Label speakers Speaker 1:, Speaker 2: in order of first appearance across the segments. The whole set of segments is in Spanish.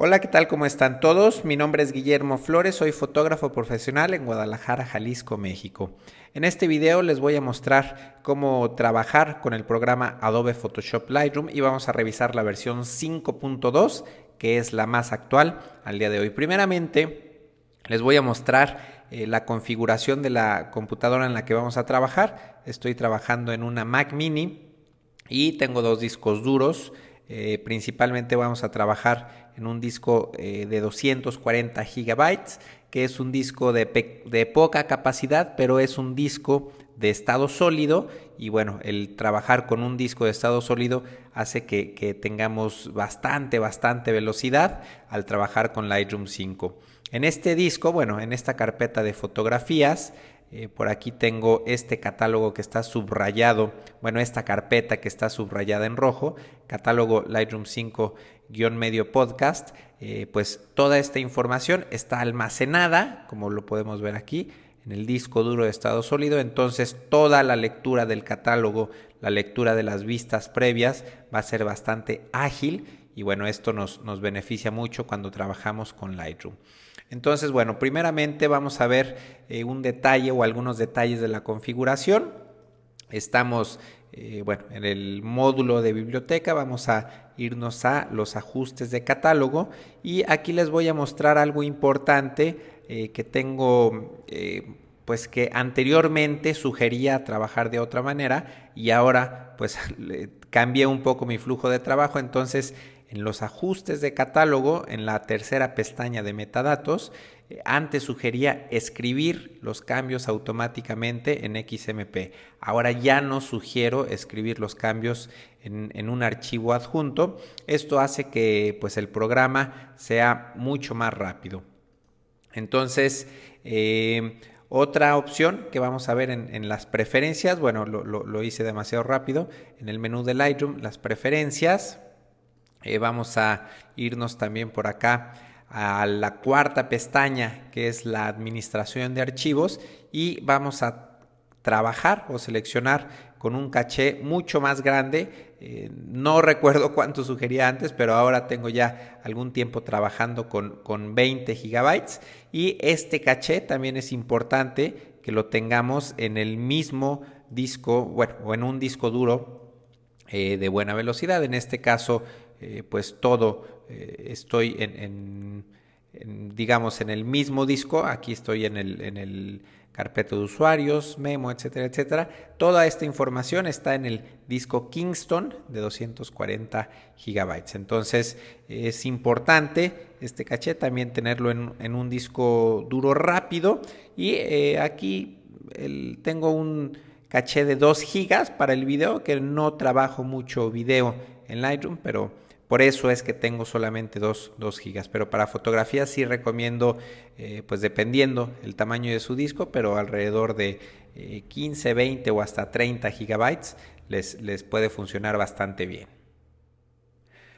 Speaker 1: Hola, ¿qué tal? ¿Cómo están todos? Mi nombre es Guillermo Flores, soy fotógrafo profesional en Guadalajara, Jalisco, México. En este video les voy a mostrar cómo trabajar con el programa Adobe Photoshop Lightroom y vamos a revisar la versión 5.2, que es la más actual al día de hoy. Primeramente, les voy a mostrar eh, la configuración de la computadora en la que vamos a trabajar. Estoy trabajando en una Mac mini y tengo dos discos duros. Eh, principalmente vamos a trabajar en un disco eh, de 240 gigabytes, que es un disco de, poca capacidad, pero es un disco de estado sólido y bueno, el trabajar con un disco de estado sólido hace que, que, tengamos bastante, bastante velocidad al trabajar con Lightroom 5. En este disco, bueno, en esta carpeta de fotografías, eh, por aquí tengo este catálogo que está subrayado, bueno, esta carpeta que está subrayada en rojo, catálogo Lightroom 5-medio podcast, eh, pues toda esta información está almacenada, como lo podemos ver aquí, en el disco duro de estado sólido, entonces toda la lectura del catálogo, la lectura de las vistas previas va a ser bastante ágil y bueno, esto nos, nos beneficia mucho cuando trabajamos con Lightroom. Entonces, bueno, primeramente vamos a ver eh, un detalle o algunos detalles de la configuración. Estamos, eh, bueno, en el módulo de biblioteca, vamos a irnos a los ajustes de catálogo. Y aquí les voy a mostrar algo importante eh, que tengo pues que anteriormente sugería trabajar de otra manera y ahora pues cambié un poco mi flujo de trabajo, entonces en los ajustes de catálogo, en la tercera pestaña de metadatos, eh, antes sugería escribir los cambios automáticamente en XMP. Ahora ya no sugiero escribir los cambios en, un archivo adjunto. Esto hace que pues, el programa sea mucho más rápido. Entonces, eh, otra opción que vamos a ver en, las preferencias, bueno, lo, lo, hice demasiado rápido, en el menú de Lightroom, las preferencias, eh, vamos a irnos también por acá a la cuarta pestaña que es la administración de archivos y vamos a trabajar o seleccionar con un caché mucho más grande. Eh, no recuerdo cuánto sugería antes, pero ahora tengo ya algún tiempo trabajando con, con 20 gigabytes y este caché también es importante que lo tengamos en el mismo disco, bueno, o en un disco duro eh, de buena velocidad. En este caso eh, pues todo eh, estoy en, digamos, en el mismo disco, aquí estoy en el, en el carpeta de usuarios, memo, etcétera, etcétera. Toda esta información está en el disco Kingston de 240 gigabytes. Entonces es importante este caché también tenerlo en, un disco duro rápido y eh, aquí tengo un caché de 2 gigas para el video que no trabajo mucho video en Lightroom, pero por eso es que tengo solamente 2, gigas. Pero para fotografías sí recomiendo, eh, pues dependiendo el tamaño de su disco, pero alrededor de 15, eh, 20 o hasta 30 gigabytes les, les puede funcionar bastante bien.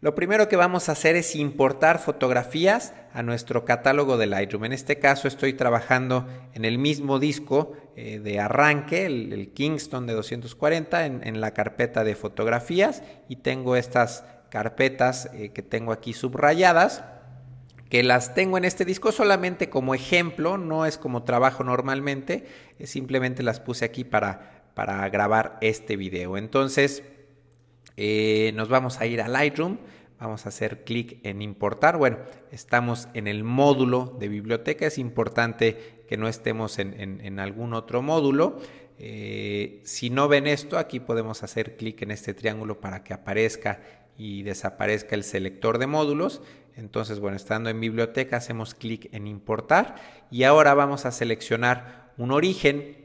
Speaker 1: Lo primero que vamos a hacer es importar fotografías a nuestro catálogo de Lightroom. En este caso estoy trabajando en el mismo disco eh, de arranque, el, Kingston de 240, en, en, la carpeta de fotografías y tengo estas carpetas eh, que tengo aquí subrayadas, que las tengo en este disco solamente como ejemplo, no es como trabajo normalmente, simplemente las puse aquí para, para grabar este video. Entonces, eh, nos vamos a ir a Lightroom, vamos a hacer clic en importar. Bueno, estamos en el módulo de biblioteca, es importante que no estemos en, algún otro módulo. Eh, si no ven esto, aquí podemos hacer clic en este triángulo para que aparezca y desaparezca el selector de módulos. Entonces, bueno, estando en biblioteca hacemos clic en importar y ahora vamos a seleccionar un origen.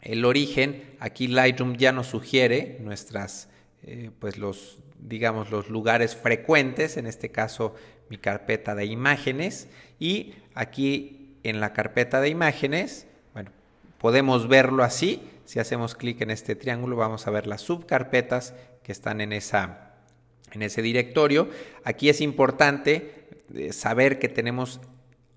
Speaker 1: El origen, aquí Lightroom ya nos sugiere nuestras, eh, pues los, digamos, los lugares frecuentes, en este caso mi carpeta de imágenes y aquí en la carpeta de imágenes, bueno, podemos verlo así. Si hacemos clic en este triángulo vamos a ver las subcarpetas que están en esa en ese directorio. Aquí es importante eh, saber que tenemos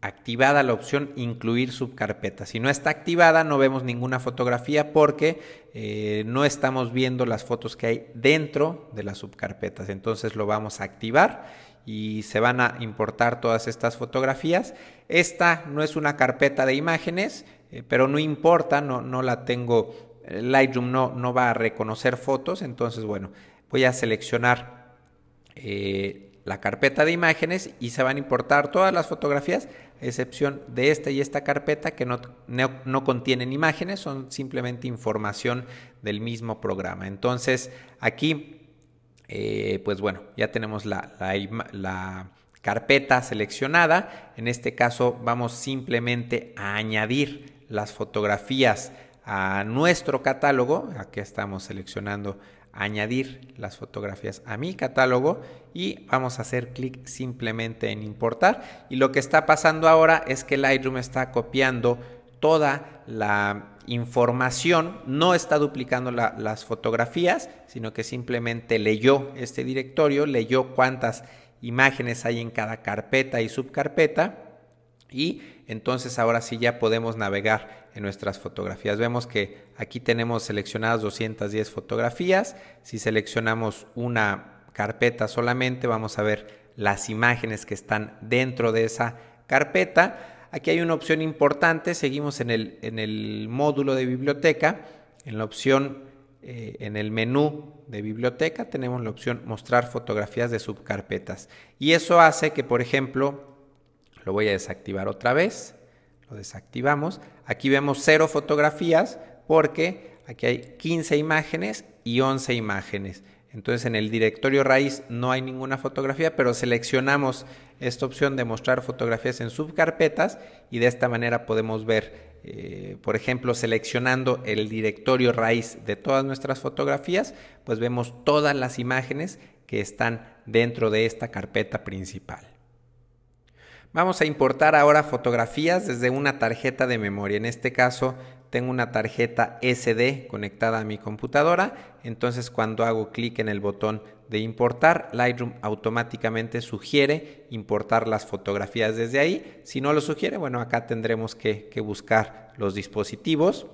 Speaker 1: activada la opción incluir subcarpetas. Si no está activada no vemos ninguna fotografía porque eh, no estamos viendo las fotos que hay dentro de las subcarpetas. Entonces lo vamos a activar y se van a importar todas estas fotografías. Esta no es una carpeta de imágenes, eh, pero no importa, no, la tengo, Lightroom no va a reconocer fotos, entonces bueno, voy a seleccionar eh, la carpeta de imágenes y se van a importar todas las fotografías, a excepción de esta y esta carpeta que no, no, contienen imágenes, son simplemente información del mismo programa. Entonces aquí, eh, pues bueno, ya tenemos la, la carpeta seleccionada. En este caso vamos simplemente a añadir las fotografías a nuestro catálogo. Aquí estamos seleccionando añadir las fotografías a mi catálogo y vamos a hacer clic simplemente en importar. Y lo que está pasando ahora es que Lightroom está copiando toda la información, no está duplicando las fotografías, sino que simplemente leyó este directorio, leyó cuántas imágenes hay en cada carpeta y subcarpeta y entonces ahora sí ya podemos navegar en nuestras fotografías. Vemos que aquí tenemos seleccionadas 210 fotografías. Si seleccionamos una carpeta solamente, vamos a ver las imágenes que están dentro de esa carpeta. Aquí hay una opción importante, seguimos en el, en el módulo de biblioteca, en la opción, eh, en el menú de biblioteca tenemos la opción mostrar fotografías de subcarpetas. Y eso hace que, por ejemplo, lo voy a desactivar otra vez. Lo desactivamos. Aquí vemos cero fotografías porque aquí hay 15 imágenes y 11 imágenes. Entonces en el directorio raíz no hay ninguna fotografía, pero seleccionamos esta opción de mostrar fotografías en subcarpetas y de esta manera podemos ver, eh, por ejemplo, seleccionando el directorio raíz de todas nuestras fotografías, pues vemos todas las imágenes que están dentro de esta carpeta principal. Vamos a importar ahora fotografías desde una tarjeta de memoria. En este caso tengo una tarjeta SD conectada a mi computadora. Entonces cuando hago clic en el botón de importar, Lightroom automáticamente sugiere importar las fotografías desde ahí. Si no lo sugiere, bueno, acá tendremos que, que buscar los dispositivos.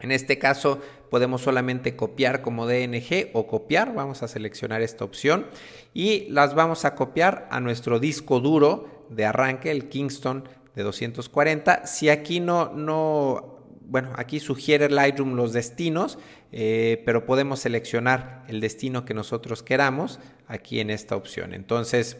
Speaker 1: En este caso podemos solamente copiar como DNG o copiar, vamos a seleccionar esta opción y las vamos a copiar a nuestro disco duro de arranque, el Kingston de 240. Si aquí no, no, bueno, aquí sugiere Lightroom los destinos, eh, pero podemos seleccionar el destino que nosotros queramos aquí en esta opción. Entonces,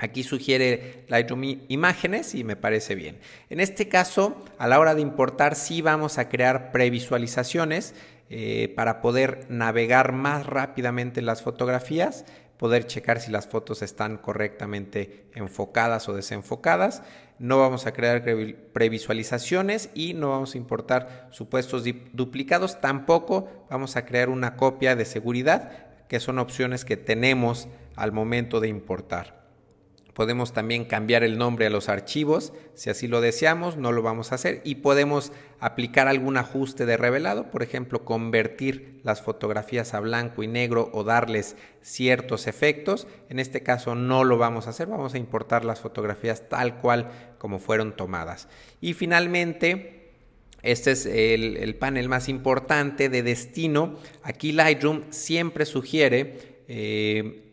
Speaker 1: Aquí sugiere Lightroom imágenes y me parece bien. En este caso, a la hora de importar, sí vamos a crear previsualizaciones eh, para poder navegar más rápidamente las fotografías poder checar si las fotos están correctamente enfocadas o desenfocadas. No vamos a crear previsualizaciones y no vamos a importar supuestos duplicados. Tampoco vamos a crear una copia de seguridad, que son opciones que tenemos al momento de importar. Podemos también cambiar el nombre a los archivos, si así lo deseamos, no lo vamos a hacer y podemos aplicar algún ajuste de revelado, por ejemplo, convertir las fotografías a blanco y negro o darles ciertos efectos. En este caso no lo vamos a hacer, vamos a importar las fotografías tal cual como fueron tomadas. Y finalmente, este es el, panel más importante de destino. Aquí Lightroom siempre sugiere eh,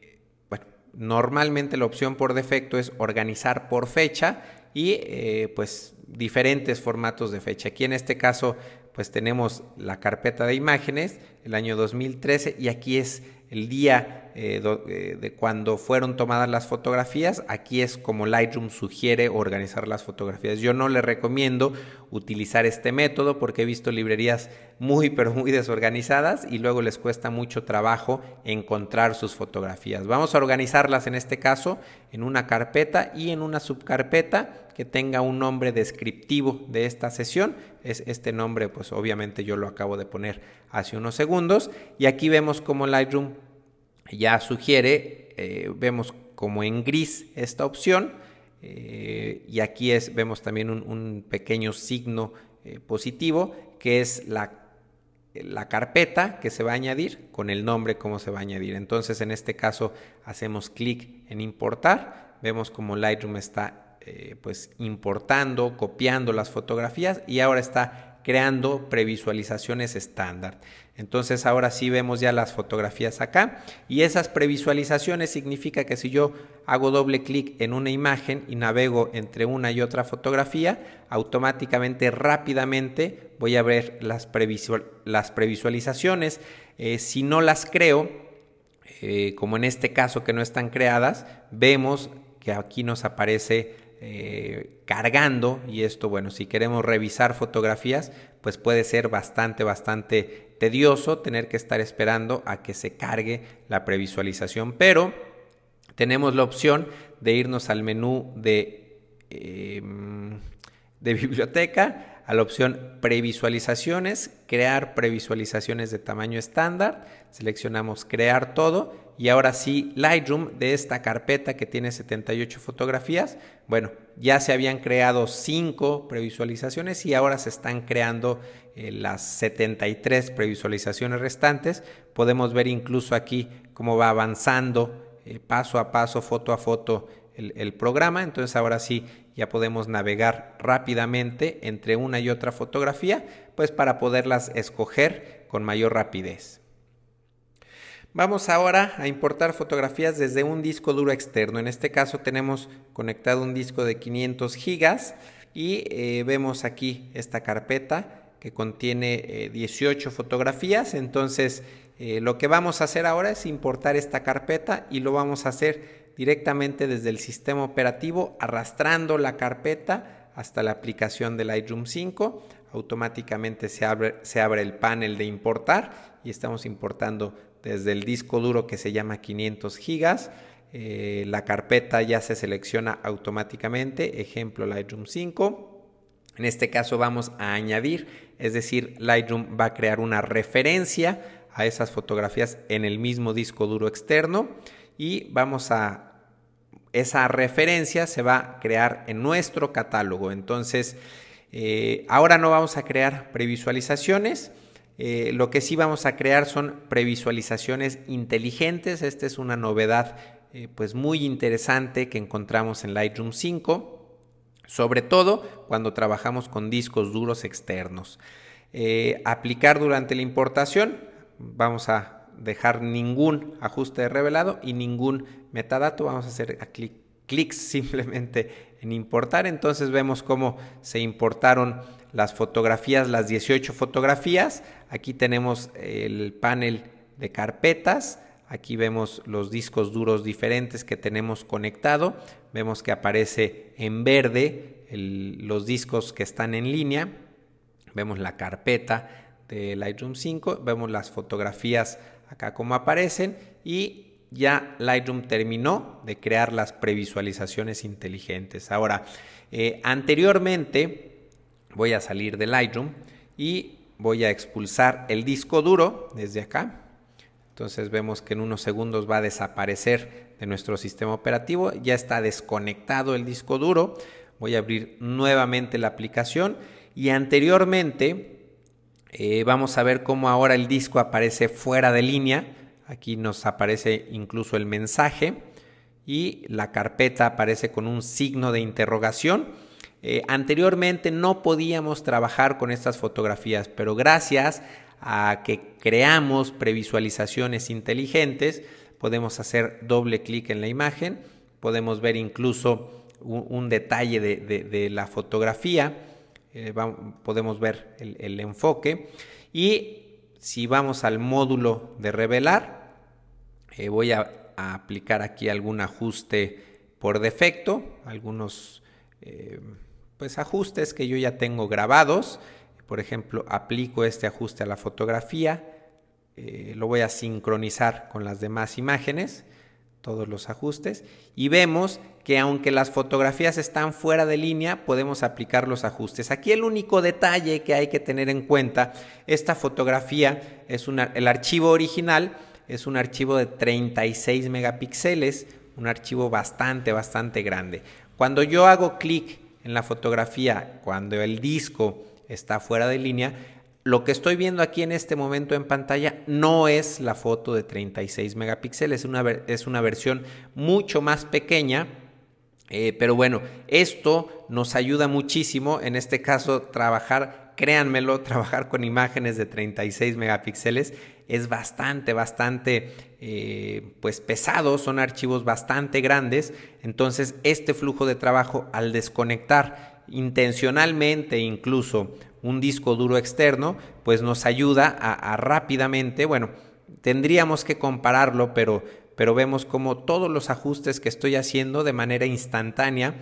Speaker 1: Normalmente la opción por defecto es organizar por fecha y eh, pues diferentes formatos de fecha. Aquí en este caso pues tenemos la carpeta de imágenes, el año 2013 y aquí es el día eh, eh, de cuando fueron tomadas las fotografías. Aquí es como Lightroom sugiere organizar las fotografías. Yo no le recomiendo utilizar este método porque he visto librerías muy pero muy desorganizadas y luego les cuesta mucho trabajo encontrar sus fotografías. Vamos a organizarlas en este caso en una carpeta y en una subcarpeta que tenga un nombre descriptivo de esta sesión. Es este nombre, pues obviamente yo lo acabo de poner hace unos segundos. Y aquí vemos como Lightroom ya sugiere, eh, vemos como en gris esta opción eh, y aquí es, vemos también un, pequeño signo eh, positivo que es la, la, carpeta que se va a añadir con el nombre como se va a añadir. Entonces en este caso hacemos clic en importar, vemos como Lightroom está pues importando, copiando las fotografías y ahora está creando previsualizaciones estándar. Entonces ahora sí vemos ya las fotografías acá y esas previsualizaciones significa que si yo hago doble clic en una imagen y navego entre una y otra fotografía, automáticamente rápidamente voy a ver las, las previsualizaciones. Eh, si no las creo, eh, como en este caso que no están creadas, vemos que aquí nos aparece eh, cargando y esto, bueno, si queremos revisar fotografías, pues puede ser bastante, bastante tedioso tener que estar esperando a que se cargue la previsualización, pero tenemos la opción de irnos al menú de, em, de biblioteca, a la opción previsualizaciones, crear previsualizaciones de tamaño estándar, seleccionamos crear todo y ahora sí Lightroom de esta carpeta que tiene 78 fotografías, bueno, ya se habían creado 5 previsualizaciones y ahora se están creando eh, las 73 previsualizaciones restantes. Podemos ver incluso aquí cómo va avanzando eh, paso a paso, foto a foto el, el programa. Entonces ahora sí ya podemos navegar rápidamente entre una y otra fotografía, pues para poderlas escoger con mayor rapidez. Vamos ahora a importar fotografías desde un disco duro externo. En este caso tenemos conectado un disco de 500 gigas y eh, vemos aquí esta carpeta que contiene 18 eh, fotografías. Entonces eh, lo que vamos a hacer ahora es importar esta carpeta y lo vamos a hacer directamente desde el sistema operativo arrastrando la carpeta hasta la aplicación de Lightroom 5. Automáticamente se abre, se abre el panel de importar y estamos importando desde el disco duro que se llama 500 gigas. Eh, la carpeta ya se selecciona automáticamente, ejemplo Lightroom 5. En este caso vamos a añadir, es decir, Lightroom va a crear una referencia a esas fotografías en el mismo disco duro externo y vamos a esa referencia se va a crear en nuestro catálogo. Entonces, eh, ahora no vamos a crear previsualizaciones, eh, lo que sí vamos a crear son previsualizaciones inteligentes. Esta es una novedad eh, pues muy interesante que encontramos en Lightroom 5, sobre todo cuando trabajamos con discos duros externos. Eh, aplicar durante la importación, vamos a dejar ningún ajuste de revelado y ningún metadato. Vamos a hacer clic, clics simplemente en importar. Entonces vemos cómo se importaron las fotografías, las 18 fotografías. Aquí tenemos el panel de carpetas. Aquí vemos los discos duros diferentes que tenemos conectado. Vemos que aparece en verde los discos que están en línea. Vemos la carpeta de Lightroom 5. Vemos las fotografías acá como aparecen. Y ya Lightroom terminó de crear las previsualizaciones inteligentes. Ahora, eh, anteriormente voy a salir de Lightroom y voy a expulsar el disco duro desde acá. Entonces vemos que en unos segundos va a desaparecer de nuestro sistema operativo. Ya está desconectado el disco duro. Voy a abrir nuevamente la aplicación y anteriormente eh, vamos a ver cómo ahora el disco aparece fuera de línea. Aquí nos aparece incluso el mensaje y la carpeta aparece con un signo de interrogación eh, anteriormente no podíamos trabajar con estas fotografías, pero gracias a que creamos previsualizaciones inteligentes, podemos hacer doble clic en la imagen, podemos ver incluso un, detalle de, la fotografía, eh, podemos ver el, enfoque. Y si vamos al módulo de revelar, eh, voy a, aplicar aquí algún ajuste por defecto, algunos pues ajustes que yo ya tengo grabados. Por ejemplo, aplico este ajuste a la fotografía, eh, lo voy a sincronizar con las demás imágenes, todos los ajustes, y vemos que aunque las fotografías están fuera de línea, podemos aplicar los ajustes. Aquí el único detalle que hay que tener en cuenta, esta fotografía es una, el archivo original es un archivo de 36 megapíxeles, un archivo bastante, bastante grande. Cuando yo hago clic en la fotografía cuando el disco está fuera de línea, lo que estoy viendo aquí en este momento en pantalla no es la foto de 36 megapíxeles, es una, es una versión mucho más pequeña. Eh, pero bueno, esto nos ayuda muchísimo, en este caso, trabajar créanmelo, trabajar con imágenes de 36 megapíxeles es bastante, bastante eh, pues pesado, son archivos bastante grandes, entonces este flujo de trabajo al desconectar intencionalmente incluso un disco duro externo, pues nos ayuda a, rápidamente, bueno, tendríamos que compararlo, pero, pero vemos como todos los ajustes que estoy haciendo de manera instantánea,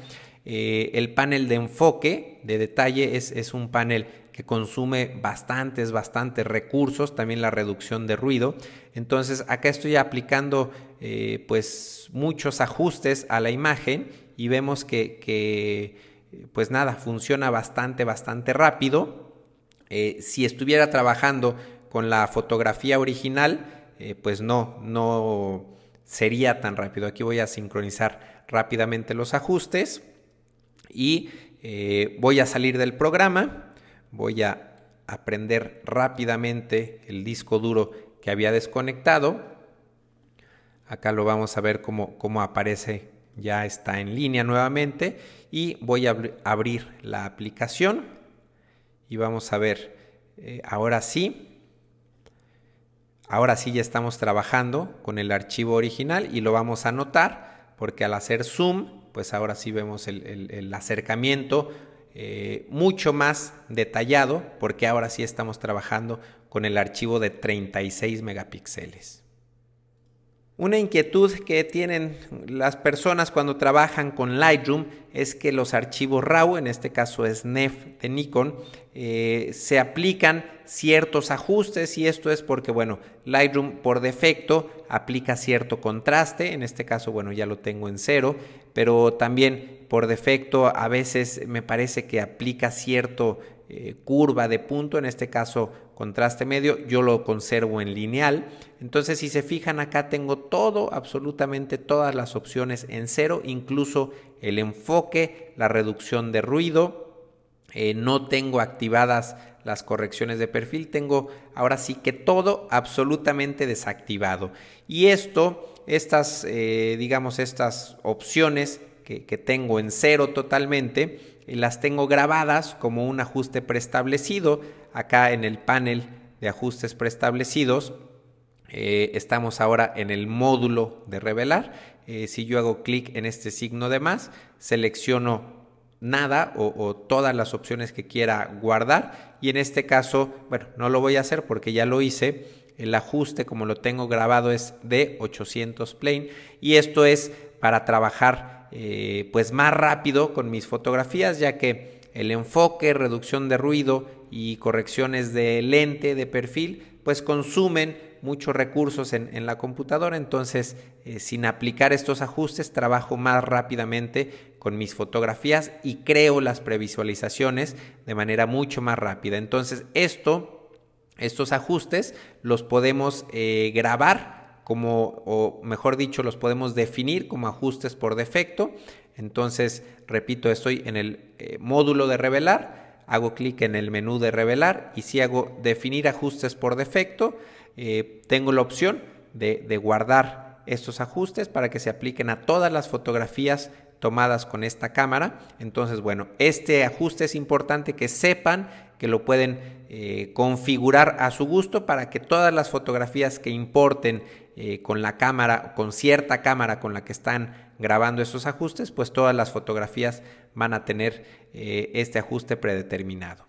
Speaker 1: eh, el panel de enfoque de detalle es, es un panel que consume bastantes, bastantes recursos, también la reducción de ruido. Entonces acá estoy aplicando eh, pues muchos ajustes a la imagen y vemos que, pues nada, funciona bastante, bastante rápido. Eh, si estuviera trabajando con la fotografía original, eh, pues no, no sería tan rápido. Aquí voy a sincronizar rápidamente los ajustes y voy a salir del programa voy a aprender rápidamente el disco duro que había desconectado. Acá lo vamos a ver cómo, cómo aparece, ya está en línea nuevamente y voy a abrir la aplicación y vamos a ver, eh, ahora sí, ahora sí ya estamos trabajando con el archivo original y lo vamos a notar porque al hacer zoom, pues ahora sí vemos el acercamiento eh, mucho más detallado porque ahora sí estamos trabajando con el archivo de 36 megapíxeles. Una inquietud que tienen las personas cuando trabajan con Lightroom es que los archivos RAW, en este caso es NEF de Nikon, eh, se aplican ciertos ajustes y esto es porque, bueno, Lightroom por defecto aplica cierto contraste, en este caso, bueno, ya lo tengo en cero, pero también por defecto a veces me parece que aplica cierto eh, curva de punto, en este caso contraste medio, yo lo conservo en lineal. Entonces si se fijan acá tengo todo, absolutamente todas las opciones en cero, incluso el enfoque, la reducción de ruido, eh, no tengo activadas las correcciones de perfil, tengo ahora sí que todo absolutamente desactivado. Y esto, estas, eh, digamos, estas opciones que, tengo en cero totalmente, las tengo grabadas como un ajuste preestablecido. Acá en el panel de ajustes preestablecidos eh, estamos ahora en el módulo de revelar. Eh, si yo hago clic en este signo de más, selecciono nada o, o, todas las opciones que quiera guardar y en este caso, bueno, no lo voy a hacer porque ya lo hice. El ajuste como lo tengo grabado es de 800 plane y esto es para trabajar eh, pues más rápido con mis fotografías, ya que el enfoque, reducción de ruido y correcciones de lente, de perfil, pues consumen muchos recursos en, la computadora, entonces eh, sin aplicar estos ajustes trabajo más rápidamente con mis fotografías y creo las previsualizaciones de manera mucho más rápida. Entonces esto, estos ajustes los podemos eh, grabar como, o mejor dicho, los podemos definir como ajustes por defecto. Entonces, repito, estoy en el eh, módulo de revelar, hago clic en el menú de revelar y si hago definir ajustes por defecto, eh, tengo la opción de, guardar estos ajustes para que se apliquen a todas las fotografías tomadas con esta cámara. Entonces, bueno, este ajuste es importante que sepan que lo pueden eh, configurar a su gusto para que todas las fotografías que importen eh, con la cámara, con cierta cámara con la que están grabando esos ajustes, pues todas las fotografías van a tener eh, este ajuste predeterminado.